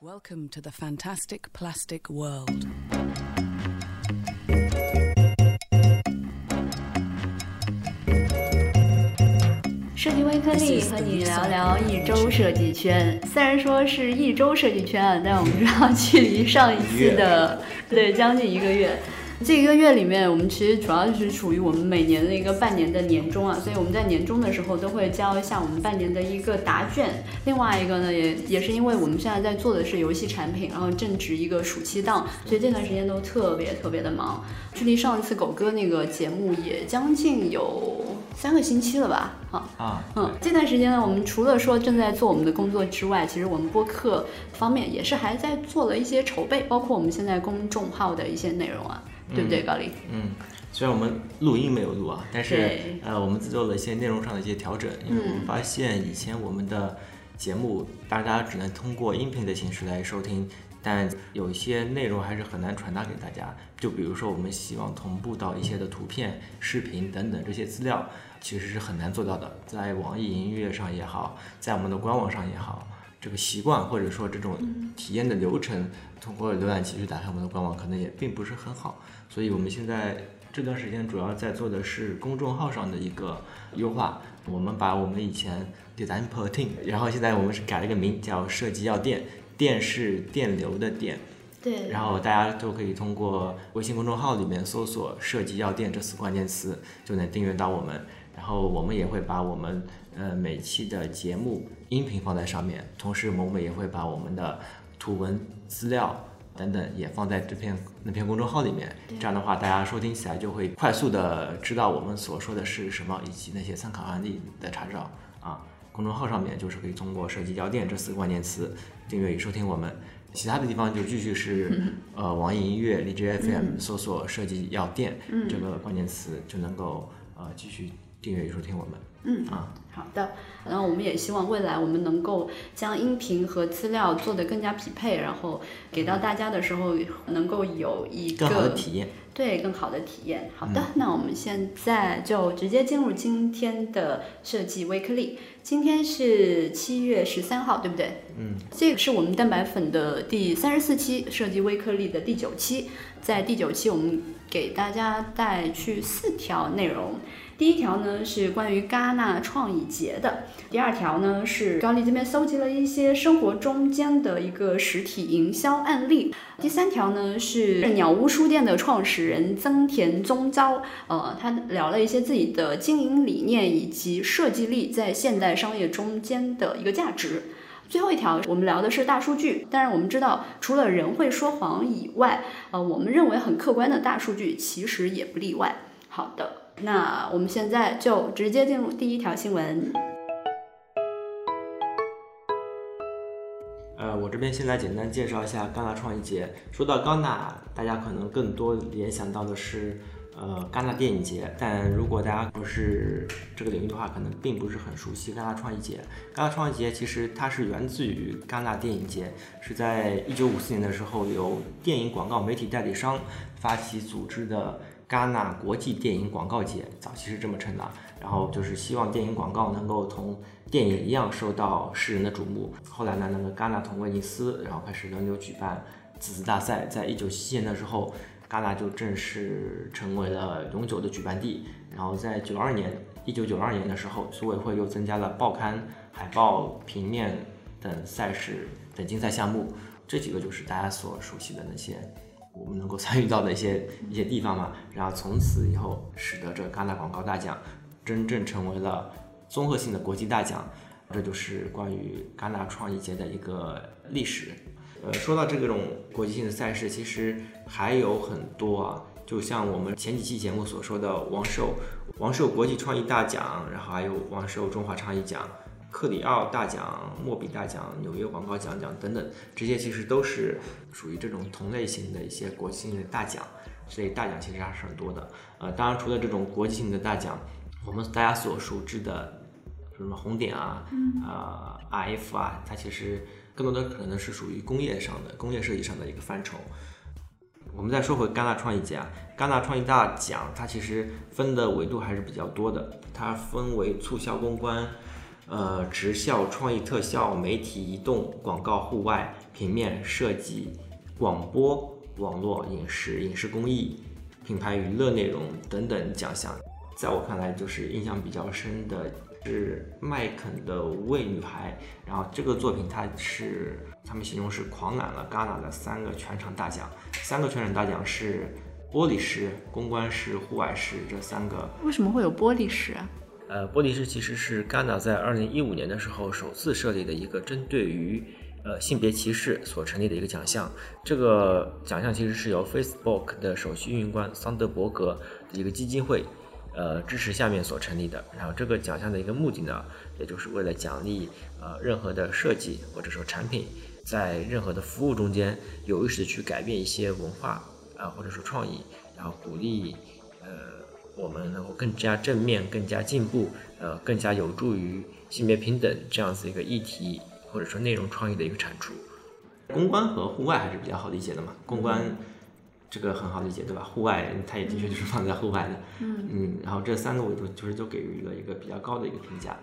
Welcome to the fantastic plastic world. 设计微颗粒和你聊聊一周设计圈。虽然说是一周设计圈啊，但我们知道 距离上一次的对将近一个月。这一个月里面，我们其实主要就是处于我们每年的一个半年的年终啊，所以我们在年终的时候都会交一下我们半年的一个答卷。另外一个呢，也也是因为我们现在在做的是游戏产品，然后正值一个暑期档，所以这段时间都特别特别的忙。距离上一次狗哥那个节目也将近有三个星期了吧？啊啊，嗯，这段时间呢，我们除了说正在做我们的工作之外，其实我们播客方面也是还在做了一些筹备，包括我们现在公众号的一些内容啊。对不对，高丽？嗯，虽然我们录音没有录啊，但是呃，我们做了一些内容上的一些调整，因为我们发现以前我们的节目大家只能通过音频的形式来收听，但有一些内容还是很难传达给大家。就比如说，我们希望同步到一些的图片、视频等等这些资料，其实是很难做到的。在网易云音乐上也好，在我们的官网上也好。这个习惯或者说这种体验的流程，通过浏览器去打开我们的官网，可能也并不是很好。所以我们现在这段时间主要在做的是公众号上的一个优化。我们把我们以前 designpertin，然后现在我们是改了个名叫设计药店，电是电流的电。对。然后大家都可以通过微信公众号里面搜索“设计药店”这四关键词，就能订阅到我们。然后我们也会把我们呃每期的节目音频放在上面，同时我们也会把我们的图文资料等等也放在这篇那篇公众号里面。这样的话，大家收听起来就会快速的知道我们所说的是什么，以及那些参考案例的查找啊。公众号上面就是可以通过“设计药店”这四个关键词订阅与收听我们。其他的地方就继续是呃网易音乐、荔枝 FM 搜索“设计药店”这个关键词就能够呃继续。订阅与收听我们，嗯啊，好的。然后我们也希望未来我们能够将音频和资料做得更加匹配，然后给到大家的时候能够有一个更好的体验，对更好的体验。好的，那我们现在就直接进入今天的设计微颗粒。今天是七月十三号，对不对？嗯，这个是我们蛋白粉的第三十四期，设计微颗粒的第九期。在第九期，我们给大家带去四条内容。第一条呢是关于戛纳创意节的，第二条呢是高丽这边搜集了一些生活中间的一个实体营销案例，第三条呢是鸟屋书店的创始人增田宗昭，呃，他聊了一些自己的经营理念以及设计力在现代商业中间的一个价值。最后一条我们聊的是大数据，当然我们知道除了人会说谎以外，呃，我们认为很客观的大数据其实也不例外。好的。那我们现在就直接进入第一条新闻。呃，我这边先来简单介绍一下戛纳创意节。说到戛纳，大家可能更多联想到的是呃戛纳电影节，但如果大家不是这个领域的话，可能并不是很熟悉戛纳创意节。戛纳创意节其实它是源自于戛纳电影节，是在一九五四年的时候由电影广告媒体代理商发起组织的。戛纳国际电影广告节早期是这么称的，然后就是希望电影广告能够同电影一样受到世人的瞩目。后来呢，那个戛纳同威尼斯，然后开始轮流举办此次大赛。在一九七七年的时候，戛纳就正式成为了永久的举办地。然后在九二年，一九九二年的时候，组委会又增加了报刊、海报、平面等赛事等竞赛项目。这几个就是大家所熟悉的那些。我们能够参与到的一些 一些地方嘛，然后从此以后，使得这戛纳广告大奖真正成为了综合性的国际大奖。这就是关于戛纳创意节的一个历史。呃，说到这种国际性的赛事，其实还有很多啊，就像我们前几期节目所说的王寿王寿国际创意大奖，然后还有王寿中华创意奖。克里奥大奖、莫比大奖、纽约广告奖奖等等，这些其实都是属于这种同类型的一些国际性的大奖。所以大奖其实还是很多的。呃，当然除了这种国际性的大奖，我们大家所熟知的什么红点啊、啊 RF 啊，它其实更多的可能是属于工业上的、工业设计上的一个范畴。我们再说回戛纳创意节啊，戛纳创意大奖它其实分的维度还是比较多的，它分为促销公关。呃，直效、创意特效、媒体移动、广告、户外、平面设计、广播、网络影视、影视工艺、品牌娱乐内容等等奖项。在我看来，就是印象比较深的是麦肯的《无畏女孩》，然后这个作品它是他们形容是狂揽了戛纳的三个全场大奖，三个全场大奖是玻璃师、公关师、户外师这三个。为什么会有玻璃师啊？呃，玻璃师其实是戛纳在二零一五年的时候首次设立的一个针对于呃性别歧视所成立的一个奖项。这个奖项其实是由 Facebook 的首席运营官桑德伯格一个基金会。呃，支持下面所成立的，然后这个奖项的一个目的呢，也就是为了奖励呃任何的设计或者说产品，在任何的服务中间有意识的去改变一些文化啊，或者说创意，然后鼓励我们能够更加正面、更加进步，呃更加有助于性别平等这样子一个议题或者说内容创意的一个产出。公关和户外还是比较好理解的嘛，公关。这个很好理解，对吧？户外它也的确就是放在户外的，嗯嗯，然后这三个维度就是都给予了一个比较高的一个评价。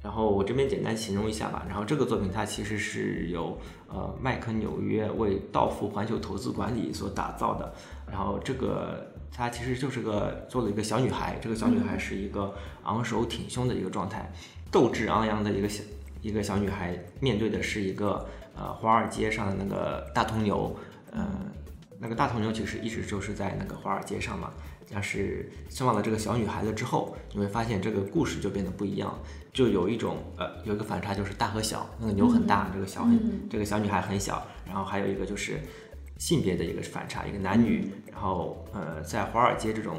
然后我这边简单形容一下吧。然后这个作品它其实是由呃麦肯纽约为道富环球投资管理所打造的。然后这个它其实就是个做了一个小女孩，这个小女孩是一个昂首挺胸的一个状态，斗志昂扬的一个小一个小女孩，面对的是一个呃华尔街上的那个大铜牛，嗯。那个大头牛其实一直就是在那个华尔街上嘛，但是生完了这个小女孩了之后，你会发现这个故事就变得不一样，就有一种呃有一个反差，就是大和小，那个牛很大，这个小很这个小女孩很小，然后还有一个就是性别的一个反差，一个男女，然后呃在华尔街这种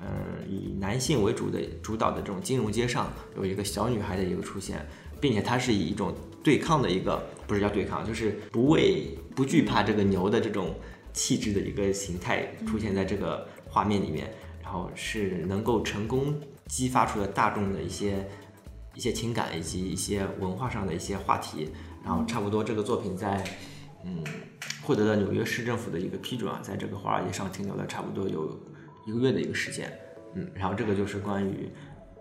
嗯以男性为主的主导的这种金融街上，有一个小女孩的一个出现，并且它是以一种对抗的一个不是叫对抗，就是不畏不惧怕这个牛的这种。气质的一个形态出现在这个画面里面，然后是能够成功激发出了大众的一些一些情感以及一些文化上的一些话题，然后差不多这个作品在嗯获得了纽约市政府的一个批准啊，在这个华尔街上停留了差不多有一个月的一个时间，嗯，然后这个就是关于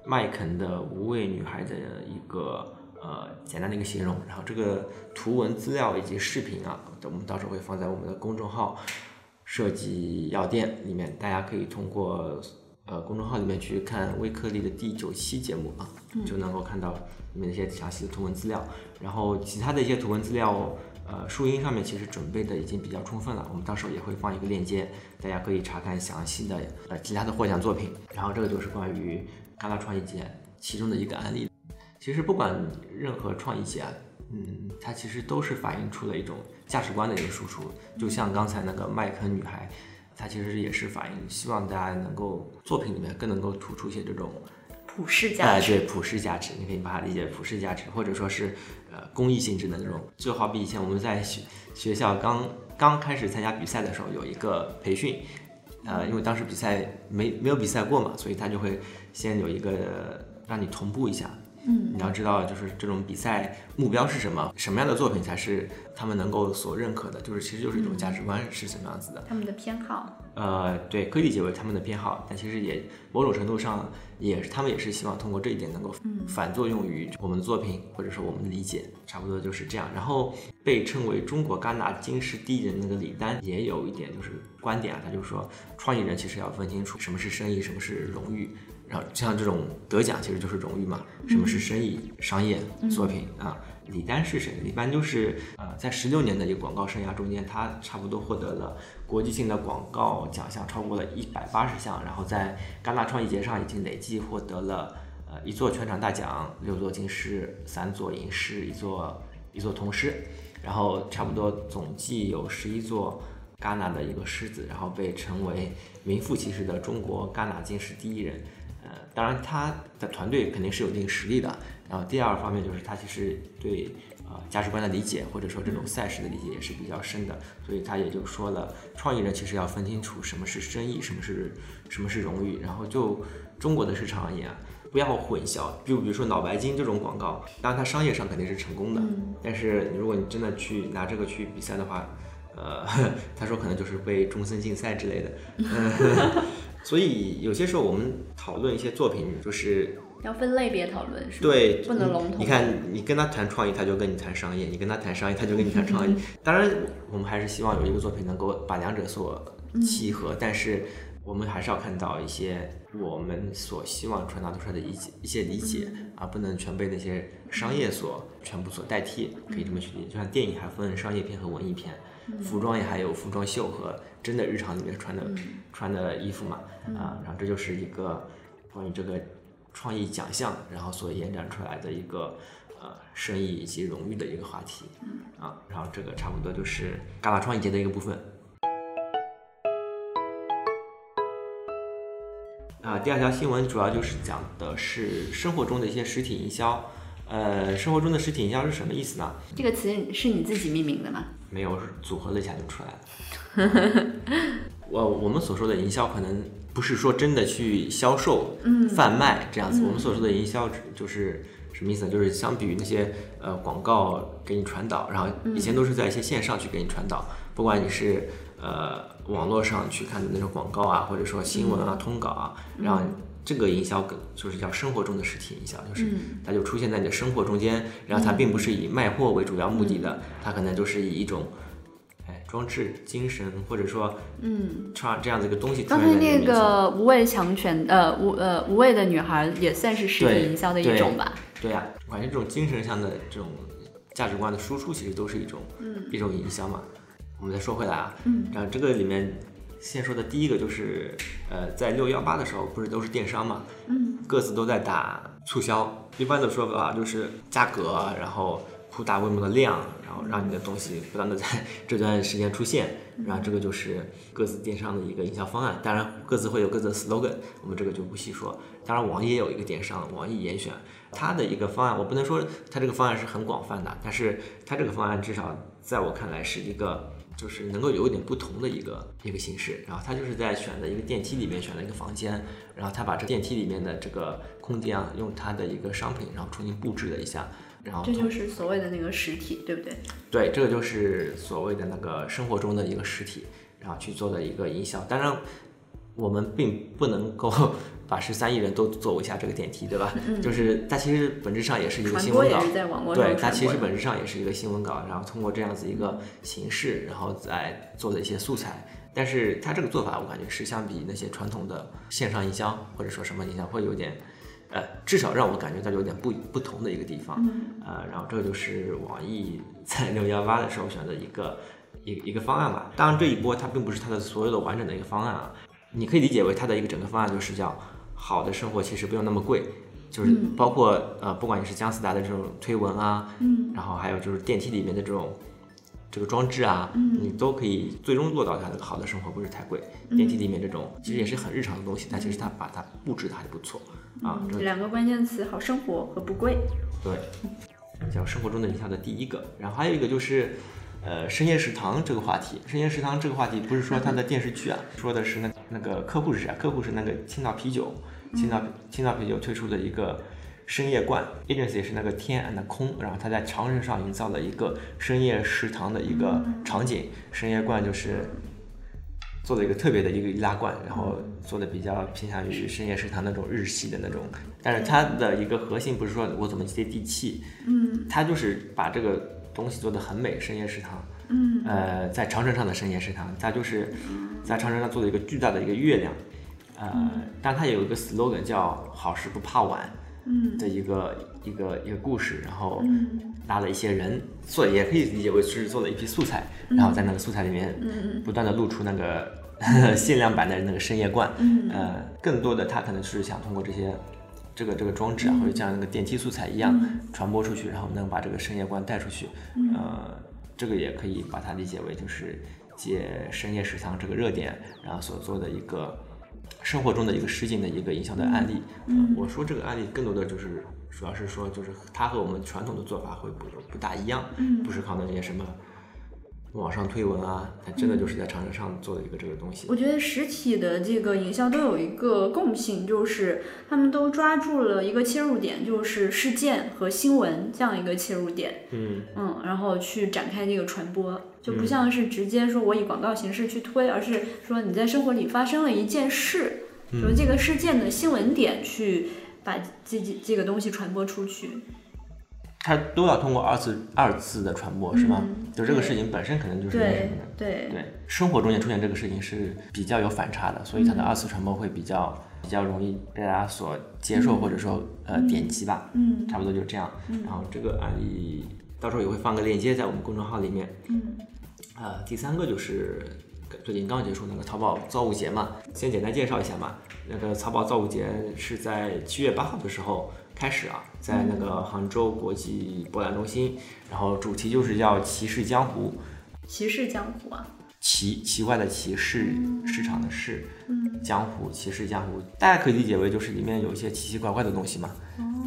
麦肯的无畏女孩的一个。呃，简单的一个形容，然后这个图文资料以及视频啊，我们到时候会放在我们的公众号“设计药店”里面，大家可以通过呃公众号里面去看微颗粒的第九期节目啊，就能够看到里面一些详细的图文资料。然后其他的一些图文资料，呃，树荫上面其实准备的已经比较充分了，我们到时候也会放一个链接，大家可以查看详细的呃其他的获奖作品。然后这个就是关于戛纳创意节其中的一个案例。其实不管任何创意节，嗯，它其实都是反映出了一种价值观的一个输出。就像刚才那个麦肯女孩，她其实也是反映希望大家能够作品里面更能够突出一些这种普世价值。对，普世价值，你可以把它理解普世价值，或者说是呃公益性质的那种。就好比以前我们在学学校刚刚开始参加比赛的时候，有一个培训，呃，因为当时比赛没没有比赛过嘛，所以他就会先有一个让你同步一下。嗯，你要知道，就是这种比赛目标是什么，什么样的作品才是他们能够所认可的，就是其实就是一种价值观是什么样子的，他们的偏好。呃，对，可以理解为他们的偏好，但其实也某种程度上也是他们也是希望通过这一点能够反作用于我们的作品，或者说我们的理解，差不多就是这样。然后被称为中国戛纳金狮第一人那个李丹也有一点就是观点啊，他就说创意人其实要分清楚什么是生意，什么是荣誉。然后像这种得奖其实就是荣誉嘛？什么是生意商业作品啊？李丹是谁？李丹就是呃，在十六年的一个广告生涯中间，他差不多获得了国际性的广告奖项超过了一百八十项，然后在戛纳创意节上已经累计获得了呃一座全场大奖、六座金狮、三座银狮、一座一座铜狮，然后差不多总计有十一座戛纳的一个狮子，然后被称为名副其实的中国戛纳金狮第一人。当然，他的团队肯定是有一定实力的。然后第二方面就是他其实对呃价值观的理解，或者说这种赛事的理解也是比较深的。所以他也就说了，创意人其实要分清楚什么是生意，什么是什么是荣誉。然后就中国的市场而言，不要混淆。就比如说脑白金这种广告，当然它商业上肯定是成功的，但是如果你真的去拿这个去比赛的话，呃，他说可能就是被终身禁赛之类的。所以有些时候我们讨论一些作品，就是要分类别讨论是吧？对，不能笼统你看，你跟他谈创意，他就跟你谈商业；你跟他谈商业，他就跟你谈创意。当然，我们还是希望有一个作品能够把两者所契合，但是我们还是要看到一些我们所希望传达出来的一些一些理解，而不能全被那些商业所全部所代替。可以这么去理解，就像电影还分商业片和文艺片，服装也还有服装秀和真的日常里面穿的、穿的衣服嘛。啊，然后这就是一个关于这个。创意奖项，然后所延展出来的一个呃生意以及荣誉的一个话题，啊，然后这个差不多就是戛纳创意节的一个部分。啊，第二条新闻主要就是讲的是生活中的一些实体营销。呃，生活中的实体营销是什么意思呢？这个词是你自己命名的吗？没有，组合了一下就出来了。我我们所说的营销可能。不是说真的去销售、贩卖这样子。我们所说的营销就是什么意思呢？就是相比于那些呃广告给你传导，然后以前都是在一些线上去给你传导，不管你是呃网络上去看的那种广告啊，或者说新闻啊、通稿啊，然后这个营销更就是叫生活中的实体营销，就是它就出现在你的生活中间，然后它并不是以卖货为主要目的的，它可能就是以一种。装置精神，或者说，嗯，创这样子一个东西。刚才那个无畏强权，呃，无呃无畏的女孩也算是实体营销的一种吧？对呀，我感觉这种精神上的这种价值观的输出，其实都是一种，嗯，一种营销嘛。我们再说回来啊，嗯，然后这个里面先说的第一个就是，呃，在六幺八的时候，不是都是电商嘛，嗯，各自都在打促销。一般的说法就是价格，然后。铺大规模的量，然后让你的东西不断的在这段时间出现，然后这个就是各自电商的一个营销方案。当然，各自会有各自的 slogan，我们这个就不细说。当然，网易也有一个电商，网易严选，它的一个方案，我不能说它这个方案是很广泛的，但是它这个方案至少在我看来是一个，就是能够有一点不同的一个一个形式。然后他就是在选择一个电梯里面选了一个房间，然后他把这电梯里面的这个空间啊，用他的一个商品，然后重新布置了一下。然后这就是所谓的那个实体，对不对？对，这个就是所谓的那个生活中的一个实体，然后去做的一个营销。当然，我们并不能够 把十三亿人都坐一下这个电梯，对吧？就是它其实本质上也是一个新闻稿，对，它其实本质上也是一个新闻稿，然后通过这样子一个形式，然后再做的一些素材。但是它这个做法，我感觉是相比那些传统的线上营销或者说什么营销会有点。呃，至少让我感觉到有点不不同的一个地方，呃，然后这就是网易在六幺八的时候选的一个一一个方案吧。当然这一波它并不是它的所有的完整的一个方案啊，你可以理解为它的一个整个方案就是叫好的生活其实不用那么贵，就是包括呃不管你是姜思达的这种推文啊，嗯，然后还有就是电梯里面的这种。这个装置啊，你都可以最终做到它的好的生活不是太贵。电梯里面这种其实也是很日常的东西，但其实它把它布置的还是不错啊。这两个关键词：好生活和不贵。对，叫生活中的营销的第一个。然后还有一个就是，呃，深夜食堂这个话题。深夜食堂这个话题不是说它的电视剧啊，说的是那那个客户是谁？客户是那个青岛啤酒，青岛青岛啤酒推出的一个。深夜罐 agency 是那个天 and 空，然后他在长城上营造了一个深夜食堂的一个场景。深夜罐就是做了一个特别的一个易拉罐，然后做的比较偏向于深夜食堂那种日系的那种。但是它的一个核心不是说我怎么接地气，嗯，它就是把这个东西做的很美。深夜食堂，嗯，呃，在长城上的深夜食堂，它就是在长城上做了一个巨大的一个月亮，呃，但它有一个 slogan 叫好事不怕晚。嗯。的一个一个一个故事，然后拉了一些人做，也可以理解为是做了一批素材，然后在那个素材里面不断的露出那个 限量版的那个深夜罐，呃，更多的他可能是想通过这些这个这个装置啊，或者像那个电梯素材一样传播出去，然后能把这个深夜观带出去，呃，这个也可以把它理解为就是借深夜食堂这个热点，然后所做的一个。生活中的一个实景的一个营销的案例，嗯，我说这个案例更多的就是，主要是说就是它和我们传统的做法会不不大一样，嗯，不是靠那些什么。网上推文啊，它真的就是在长城上做的一个这个东西。我觉得实体的这个营销都有一个共性，就是他们都抓住了一个切入点，就是事件和新闻这样一个切入点。嗯嗯，然后去展开这个传播，就不像是直接说我以广告形式去推，而是说你在生活里发生了一件事，由这个事件的新闻点去。把这这这个东西传播出去。它都要通过二次二次的传播，是吗？嗯就这个事情本身可能就是那什对么的。对对，生活中也出现这个事情是比较有反差的，所以它的二次传播会比较比较容易被大家所接受，或者说呃点击吧。嗯差不多就这样。然后这个案例到时候也会放个链接在我们公众号里面。嗯呃，第三个就是最近刚结束那个淘宝造物节嘛，先简单介绍一下嘛。那个淘宝造物节是在七月八号的时候开始啊，在那个杭州国际博览中心，然后主题就是叫骑士江湖，骑士江湖啊，奇奇怪的奇市市场的市，嗯。江湖骑士江湖，大家可以理解为就是里面有一些奇奇怪怪的东西嘛，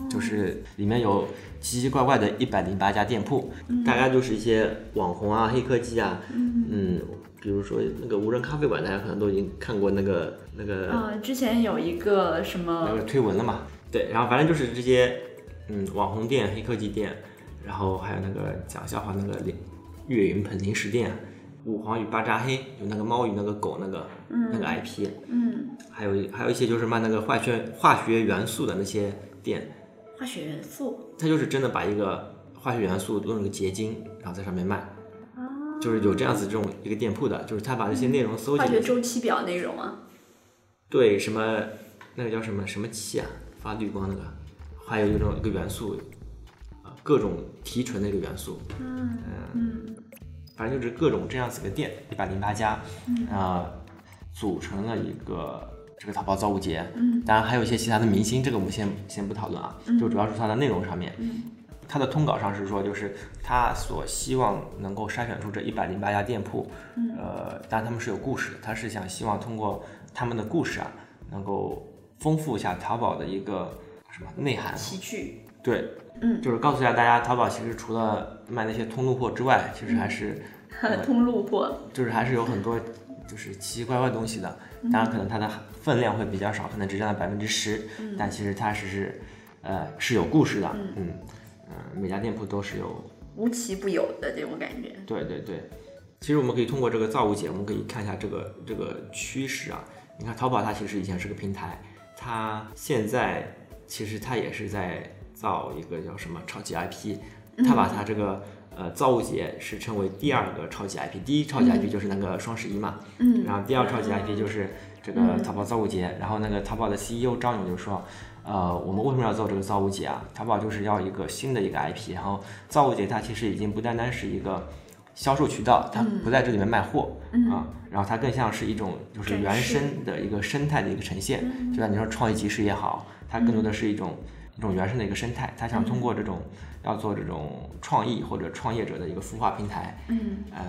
就是里面有奇奇怪怪的一百零八家店铺，大概就是一些网红啊、黑科技啊，嗯，比如说那个无人咖啡馆，大家可能都已经看过那个那个、呃，之前有一个什那么个推文了嘛，对，然后反正就是这些嗯网红店、黑科技店，然后还有那个讲笑话那个零岳云鹏零食店。五黄与巴扎黑，有那个猫与那个狗那个、那个 IP，嗯。还有还有一些就是卖那个化学化学元素的那些店，化学元素。它就是真的把一个化学元素弄成个结晶，然后在上面卖，啊，就是有这样子这种一个店铺的，就是他把这些内容搜集了，化学周期表内容啊，对什么那个叫什么什么气啊，发绿光那个，还有一种一个元素，啊各种提纯的一个元素，嗯嗯。反正就是各种这样子的店，一百零八家，啊、组成了一个这个淘宝造物节。嗯。当然还有一些其他的明星，这个我们先先不讨论啊，就主要是它的内容上面。嗯。它的通稿上是说，就是他所希望能够筛选出这一百零八家店铺，嗯。呃，当然他们是有故事的，他是想希望通过他们的故事啊，能够丰富一下淘宝的一个什么内涵。奇趣，对，嗯就是告诉一下大家，淘宝其实除了卖那些通路货之外，其实还是、通路货，就是还是有很多就是奇奇怪怪的东西的。当然，可能它的分量会比较少，可能只占了百分之十，但其实它是是呃是有故事的。嗯嗯、每家店铺都是有。无奇不有的这种感觉。对对对，其实我们可以通过这个造物节，我们可以看一下这个这个趋势啊。你看淘宝它其实以前是个平台，它现在其实他也是在造一个叫什么超级 IP，他把他这个。呃，造物节是称为第二个超级 IP，第一超级 IP 就是那个双十一嘛，嗯。然后第二超级 IP 就是这个淘宝造物节，然后那个淘宝的 CEO 张勇就说，呃，我们为什么要做这个造物节啊？淘宝就是要一个新的一个 IP，然后造物节它其实已经不单单是一个销售渠道，它不在这里面卖货、啊，然后它更像是一种就是原生的一个生态的一个呈现，就像你说创意集市也好，它更多的是一种一种原生的一个生态，它想通过这种要做这种创意或者创业者的一个孵化平台，嗯。呃，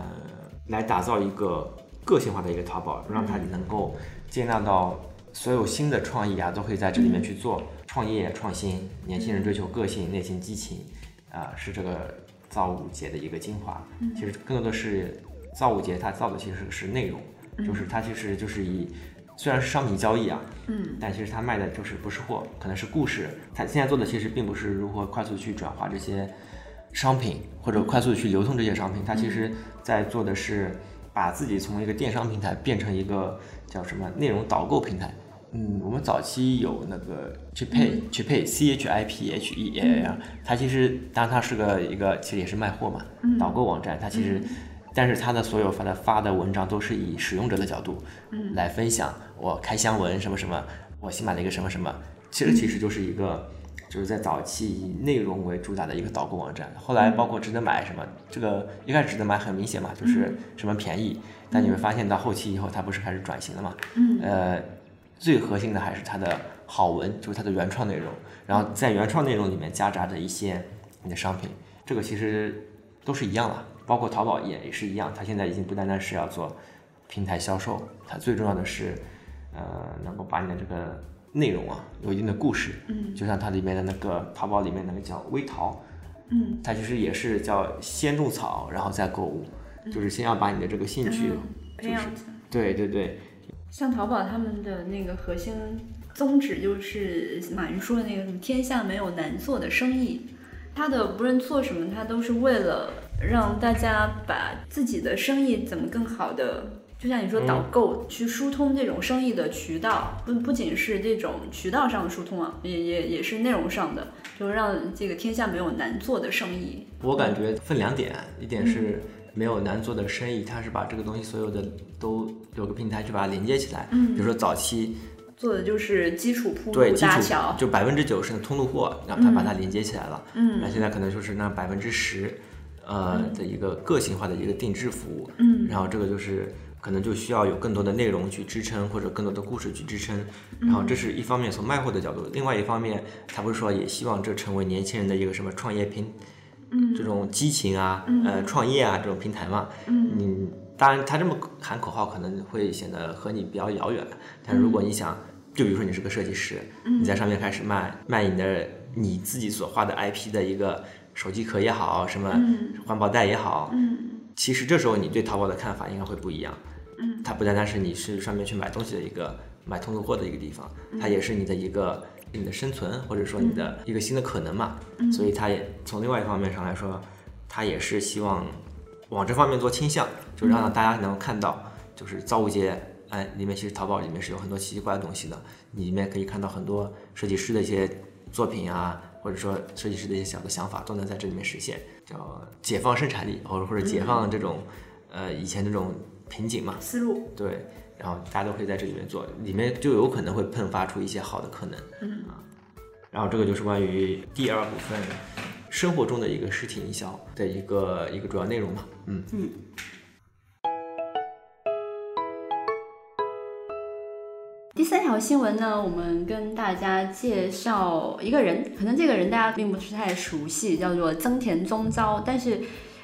来打造一个个性化的一个淘宝，让它能够接纳到所有新的创意啊，都可以在这里面去做创业创新。年轻人追求个性、内心激情，啊、是这个造物节的一个精华。其实更多的是造物节，它造的其实是内容，就是它其实就是以虽然是商品交易啊，嗯但其实它卖的就是不是货，可能是故事。它现在做的其实并不是如何快速去转化这些商品，或者快速去流通这些商品，它其实在做的是把自己从一个电商平台变成一个叫什么内容导购平台。嗯，我们早期有那个 Chipay、Chipay C H I P H E A L，它其实当然它是个一个其实也是卖货嘛，导购网站，它其实。但是它的所有发的发的文章都是以使用者的角度，嗯，来分享我开箱文什么什么，我新买了一个什么什么，其实其实就是一个就是在早期以内容为主打的一个导购网站。后来包括值得买什么，这个一开始值得买很明显嘛，就是什么便宜，但你会发现到后期以后，它不是开始转型了嘛，嗯。呃，最核心的还是它的好文，就是它的原创内容，然后在原创内容里面夹杂着一些你的商品，这个其实都是一样了。包括淘宝也也是一样，它现在已经不单单是要做平台销售，它最重要的是，呃，能够把你的这个内容啊有一定的故事，嗯就像它里面的那个淘宝里面那个叫微淘，嗯它其实也是叫先种草，然后再购物，就是先要把你的这个兴趣，嗯培养起来。对对对，像淘宝他们的那个核心宗旨就是马云说的那个什么“天下没有难做的生意”，他的不论做什么，他都是为了让大家把自己的生意怎么更好的。就像你说导购去疏通这种生意的渠道，不不仅是这种渠道上的疏通啊，也也也是内容上的，就让这个天下没有难做的生意。我感觉分两点，一点是没有难做的生意，它是把这个东西所有的都有个平台去把它连接起来。嗯，比如说早期做的就是基础铺对基础桥，就百分之九十的通路货，然后它把它连接起来了。嗯那现在可能就是那百分之十，呃的一个个性化的一个定制服务。嗯然后这个就是可能就需要有更多的内容去支撑，或者更多的故事去支撑。然后这是一方面从卖货的角度，另外一方面，他不是说也希望这成为年轻人的一个什么创业平，嗯这种激情啊，呃，创业啊这种平台嘛。嗯。你当然他这么喊口号可能会显得和你比较遥远，但如果你想，就比如说你是个设计师，你在上面开始卖卖你的你自己所画的 IP 的一个手机壳也好，什么环保袋也好，嗯。其实这时候你对淘宝的看法应该会不一样。嗯，它不单单是你是上面去买东西的一个买通路货的一个地方，它也是你的一个你的生存或者说你的一个新的可能嘛。所以他也从另外一方面上来说，他也是希望往这方面做倾向，就让大家能够看到，就是造物界。哎，里面其实淘宝里面是有很多奇奇怪的东西的，你里面可以看到很多设计师的一些作品啊，或者说设计师的一些小的想法都能在这里面实现，叫解放生产力，或者或者解放这种、呃以前这种瓶颈嘛，思路。对，然后大家都可以在这里面做，里面就有可能会迸发出一些好的可能，然后这个就是关于第二部分生活中的一个实体营销的一个一个主要内容嘛，嗯嗯。第三条新闻呢，我们跟大家介绍一个人，可能这个人大家并不是太熟悉，叫做增田宗昭，但是，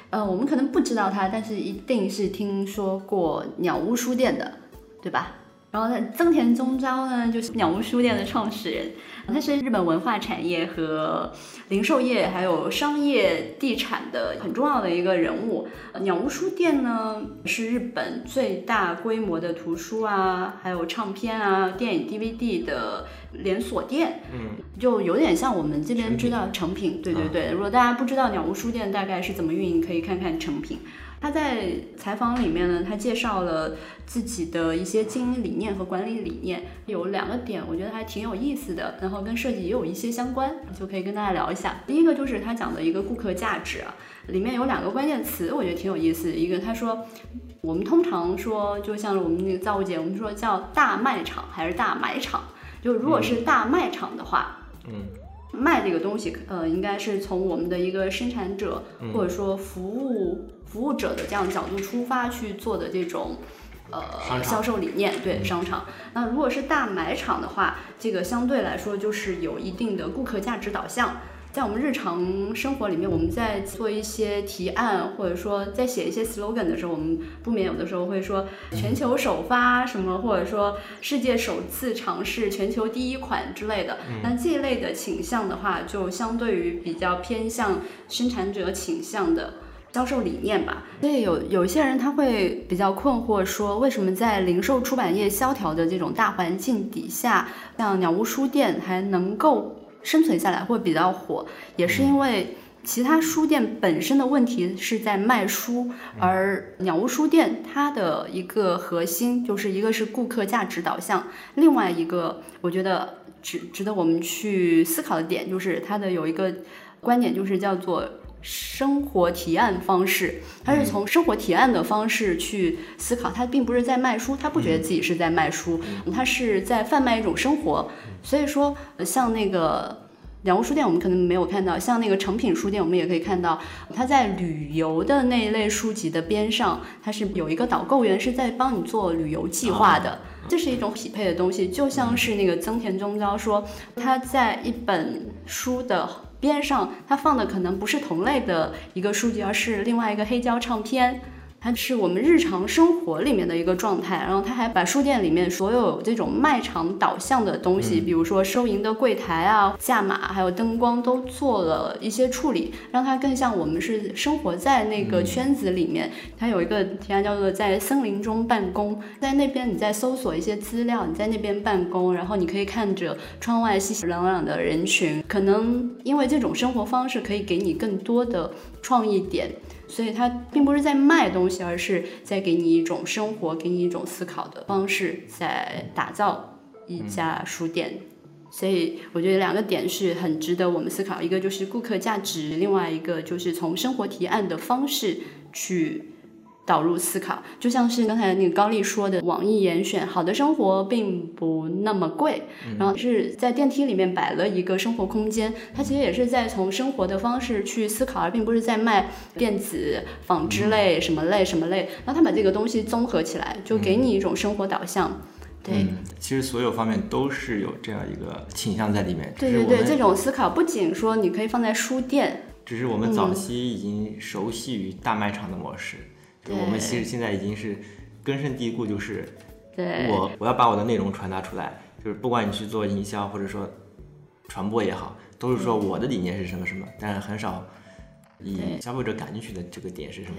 呃，我们可能不知道他，但是一定是听说过鸟屋书店的，对吧？然后呢，增田宗昭呢，就是鸟屋书店的创始人，他是日本文化产业和零售业还有商业地产的很重要的一个人物。呃鸟屋书店呢，是日本最大规模的图书啊，还有唱片啊、电影 DVD 的连锁店。嗯，就有点像我们这边知道成品，对对嗯对。如果大家不知道鸟屋书店大概是怎么运营，可以看看成品。他在采访里面呢，他介绍了自己的一些经营理念和管理理念，有两个点，我觉得还挺有意思的，然后跟设计也有一些相关，就可以跟大家聊一下。第一个就是他讲的一个顾客价值啊，里面有两个关键词，我觉得挺有意思。一个他说，我们通常说，就像我们那个造物节，我们说叫大卖场还是大买场，就如果是大卖场的话，嗯卖这个东西，呃，应该是从我们的一个生产者嗯或者说服务服务者的这样角度出发去做的这种。呃销售理念对嗯商场。那如果是大买场的话，这个相对来说就是有一定的顾客价值导向。在我们日常生活里面，我们在做一些提案，或者说在写一些 slogan 的时候，我们不免有的时候会说全球首发什么，或者说世界首次尝试全球第一款之类的。那这一类的倾向的话，就相对于比较偏向生产者倾向的。销售理念吧，所以有有一些人他会比较困惑，说为什么在零售出版业萧条的这种大环境底下，像鸟屋书店还能够生存下来，会比较火，也是因为其他书店本身的问题是在卖书，而鸟屋书店它的一个核心就是一个是顾客价值导向，另外一个我觉得值值得我们去思考的点就是它的有一个观点就是叫做。生活提案方式，他是从生活提案的方式去思考，他并不是在卖书，他不觉得自己是在卖书，他是在贩卖一种生活。所以说，呃像那个两屋书店，我们可能没有看到；像那个诚品书店，我们也可以看到，他在旅游的那一类书籍的边上，它是有一个导购员是在帮你做旅游计划的。这是一种匹配的东西，就像是那个增田宗昭说，他在一本书的边上，它放的可能不是同类的一个书籍，而是另外一个黑胶唱片。它是我们日常生活里面的一个状态，然后它还把书店里面所有这种卖场导向的东西，比如说收银的柜台啊、价码，还有灯光，都做了一些处理，让它更像我们是生活在那个圈子里面。它有一个提案叫做在森林中办公，在那边你在搜索一些资料，你在那边办公，然后你可以看着窗外熙熙攘攘的人群，可能因为这种生活方式可以给你更多的创意点。所以它并不是在卖东西，而是在给你一种生活，给你一种思考的方式，在打造一家书店。所以我觉得两个点是很值得我们思考，一个就是顾客价值，另外一个就是从生活提案的方式去导入思考。就像是刚才那个高丽说的，网易严选好的生活并不那么贵，然后是在电梯里面摆了一个生活空间，它其实也是在从生活的方式去思考，而并不是在卖电子纺织类什么类什么类。然后他把这个东西综合起来，就给你一种生活导向。对，嗯，其实所有方面都是有这样一个倾向在里面。对对对，这种思考不仅说你可以放在书店，只是我们早期已经熟悉于大卖场的模式，就我们其实现在已经是根深蒂固，就是对，我我要把我的内容传达出来，就是不管你去做营销或者说传播也好，都是说我的理念是什么什么，但是很少以消费者感兴趣的这个点是什么。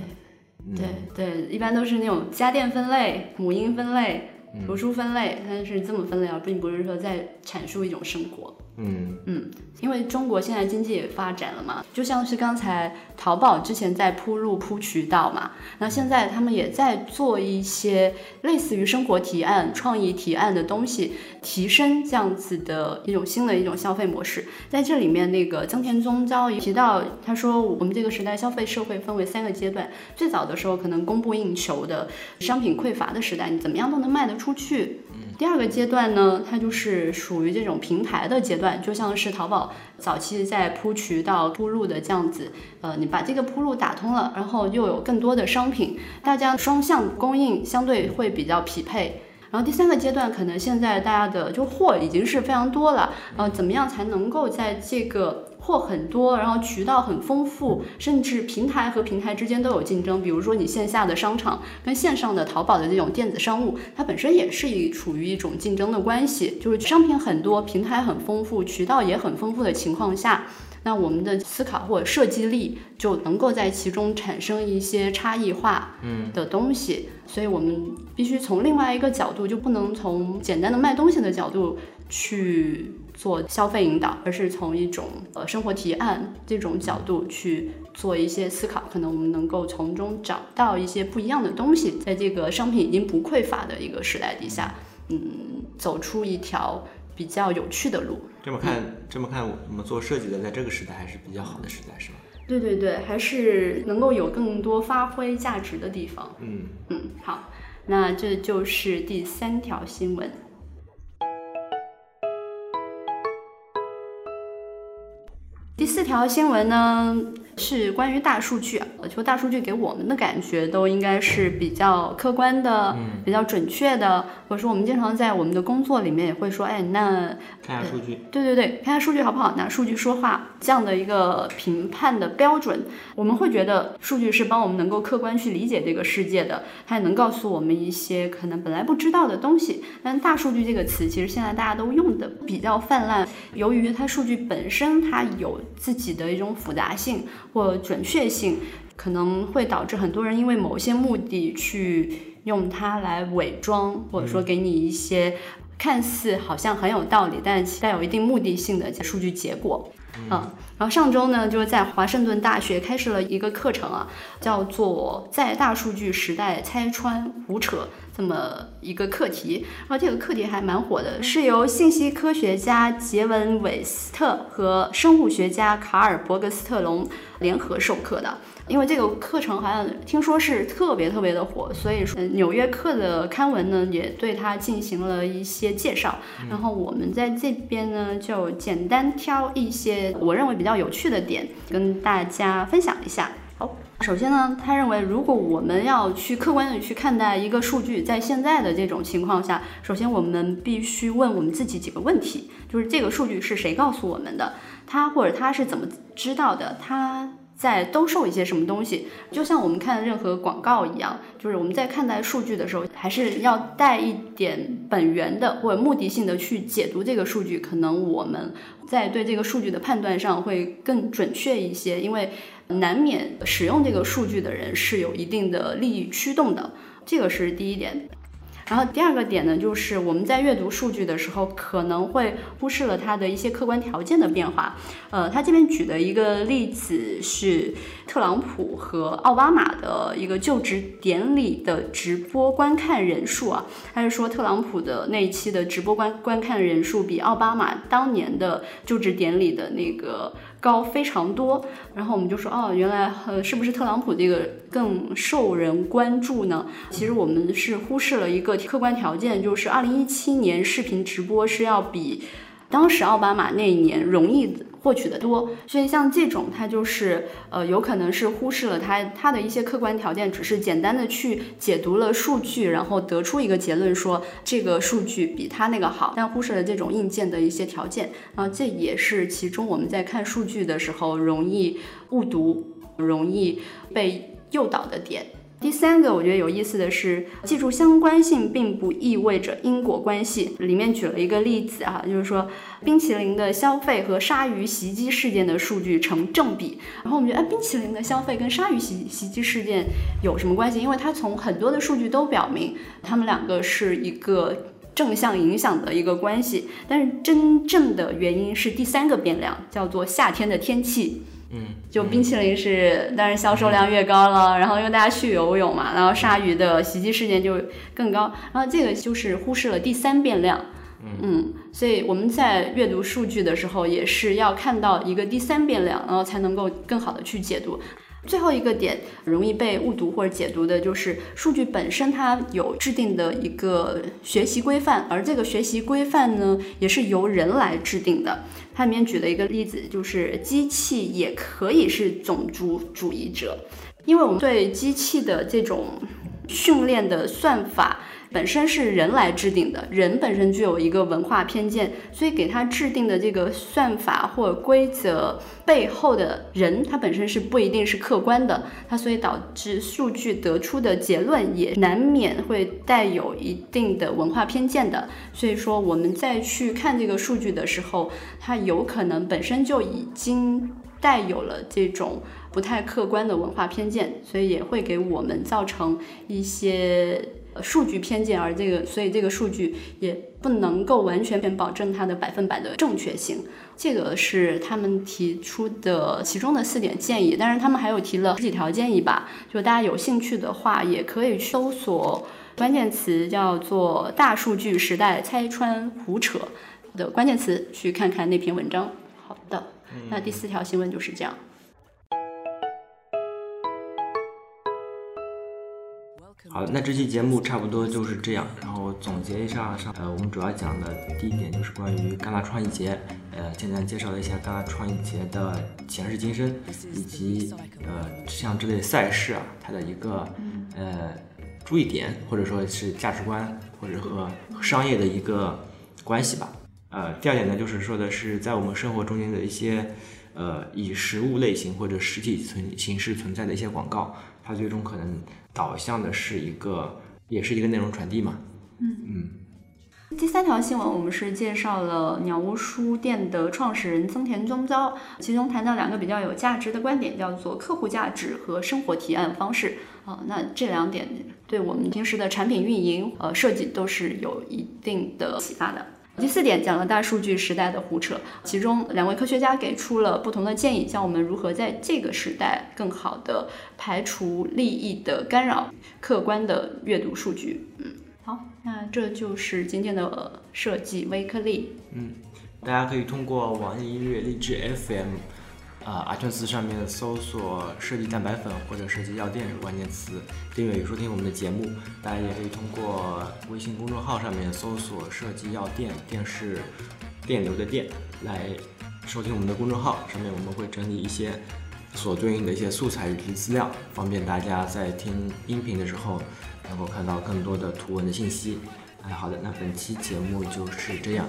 嗯。对对，一般都是那种家电分类、母婴分类、嗯。图书分类，它是这么分类，而并不是说在阐述一种生活。嗯嗯，因为中国现在经济也发展了嘛，就像是刚才淘宝之前在铺路铺渠道嘛，那现在他们也在做一些类似于生活提案、创意提案的东西，提升这样子的一种新的一种消费模式。在这里面，那个增田宗昭也提到，他说我们这个时代消费社会分为三个阶段，最早的时候可能供不应求的商品匮乏的时代，你怎么样都能卖得出去。第二个阶段呢，它就是属于这种平台的阶段，就像是淘宝早期在铺渠道、铺路的这样子。呃，你把这个铺路打通了，然后又有更多的商品，大家双向供应相对会比较匹配。然后第三个阶段，可能现在大家的就货已经是非常多了，呃，怎么样才能够在这个货很多，然后渠道很丰富，甚至平台和平台之间都有竞争。比如说你线下的商场跟线上的淘宝的这种电子商务，它本身也是一处于一种竞争的关系，就是商品很多，平台很丰富，渠道也很丰富的情况下。那我们的思考或者设计力就能够在其中产生一些差异化的东西，所以我们必须从另外一个角度，就不能从简单的卖东西的角度去做消费引导，而是从一种呃生活提案这种角度去做一些思考，可能我们能够从中找到一些不一样的东西，在这个商品已经不匮乏的一个时代底下，嗯，走出一条比较有趣的路。这么看，这么看，我们做设计的在这个时代还是比较好的时代，是吧？对对对，还是能够有更多发挥价值的地方。嗯，嗯，好，那这就是第三条新闻。第四条新闻呢是关于大数据啊，就大数据给我们的感觉都应该是比较客观的、比较准确的，或者说我们经常在我们的工作里面也会说，哎，那看下数据。对对对，看下数据好不好，拿数据说话这样的一个评判的标准，我们会觉得数据是帮我们能够客观去理解这个世界的，它也能告诉我们一些可能本来不知道的东西。但大数据这个词，其实现在大家都用的比较泛滥，由于它数据本身它有自己的一种复杂性或准确性，可能会导致很多人因为某些目的去用它来伪装，或者说给你一些。看似好像很有道理，但其带有一定目的性的数据结果。嗯，然后上周呢，就是在华盛顿大学开设了一个课程啊，叫做《在大数据时代拆穿胡扯》这么一个课题。然后这个课题还蛮火的，是由信息科学家杰文·韦斯特和生物学家卡尔·伯格斯特隆联合授课的。因为这个课程好像听说是特别特别的火，所以说《纽约客》的刊文呢也对它进行了一些介绍。然后我们在这边呢就简单挑一些我认为比较有趣的点跟大家分享一下。首先呢，他认为如果我们要去客观的去看待一个数据，在现在的这种情况下，首先我们必须问我们自己几个问题，就是这个数据是谁告诉我们的？他或者他是怎么知道的？他。在兜售一些什么东西，就像我们看任何广告一样，就是我们在看待数据的时候，还是要带一点本源的或者目的性的去解读这个数据，可能我们在对这个数据的判断上会更准确一些，因为难免使用这个数据的人是有一定的利益驱动的，这个是第一点。然后第二个点呢，就是我们在阅读数据的时候，可能会忽视了它的一些客观条件的变化。呃，他这边举的一个例子是特朗普和奥巴马的一个就职典礼的直播观看人数啊，他是说特朗普的那一期的直播观观看人数比奥巴马当年的就职典礼的那个。高非常多，然后我们就说，哦，原来呃，是不是特朗普这个更受人关注呢？其实我们是忽视了一个客观条件，就是二零一七年视频直播是要比当时奥巴马那一年容易。获取的多，所以像这种，它就是呃，有可能是忽视了它它的一些客观条件，只是简单的去解读了数据，然后得出一个结论说这个数据比它那个好，但忽视了这种硬件的一些条件，然后这也是其中我们在看数据的时候容易误读、容易被诱导的点。第三个我觉得有意思的是，记住相关性并不意味着因果关系。里面举了一个例子啊，就是说冰淇淋的消费和鲨鱼袭击事件的数据成正比。然后我们觉得，哎，冰淇淋的消费跟鲨鱼袭袭击事件有什么关系？因为它从很多的数据都表明，它们两个是一个正向影响的一个关系。但是真正的原因是第三个变量，叫做夏天的天气。嗯，就冰淇淋是，但是销售量越高了，然后因为大家去游泳嘛，然后鲨鱼的袭击事件就更高，然后这个就是忽视了第三变量，嗯，所以我们在阅读数据的时候，也是要看到一个第三变量，然后才能够更好的去解读。最后一个点容易被误读或者解读的就是数据本身，它有制定的一个学习规范，而这个学习规范呢，也是由人来制定的。它里面举了一个例子，就是机器也可以是种族主义者，因为我们对机器的这种训练的算法。本身是人来制定的，人本身具有一个文化偏见，所以给他制定的这个算法或规则背后的人，他本身是不一定是客观的，他所以导致数据得出的结论也难免会带有一定的文化偏见的。所以说我们再去看这个数据的时候，它有可能本身就已经带有了这种不太客观的文化偏见，所以也会给我们造成一些。数据偏见，而这个，所以这个数据也不能够完全保证它的百分百的正确性。这个是他们提出的其中的四点建议，但是他们还有提了十几条建议吧。就大家有兴趣的话，也可以去搜索关键词，叫做“大数据时代拆穿胡扯”的关键词，去看看那篇文章。好的，那第四条新闻就是这样。好，那这期节目差不多就是这样。然后总结一下上，呃，我们主要讲的第一点就是关于戛纳创意节，呃，简单介绍了一下戛纳创意节的前世今生，以及呃像这类赛事啊，它的一个呃注意点，或者说是价值观，或者和商业的一个关系吧。呃，第二点呢，就是说的是在我们生活中间的一些呃以实物类型或者实体存形式存在的一些广告，它最终可能。导向的是一个，也是一个内容传递嘛。嗯嗯。第三条新闻，我们是介绍了鸟屋书店的创始人增田宗昭，其中谈到两个比较有价值的观点，叫做客户价值和生活提案方式。啊，那这两点对我们平时的产品运营、呃设计都是有一定的启发的。第四点讲了大数据时代的胡扯，其中两位科学家给出了不同的建议，教我们如何在这个时代更好的排除利益的干扰，客观地阅读数据。嗯，好，那这就是今天的设计微颗粒。嗯，大家可以通过网易音乐、荔枝 FM。啊，阿顿斯上面搜索“设计蛋白粉”或者“设计药店”关键词，订阅与收听我们的节目。大家也可以通过微信公众号上面搜索“设计药店”，电视电流的电来收听我们的公众号。上面我们会整理一些所对应的一些素材以及资料，方便大家在听音频的时候能够看到更多的图文的信息。哎，好的，那本期节目就是这样。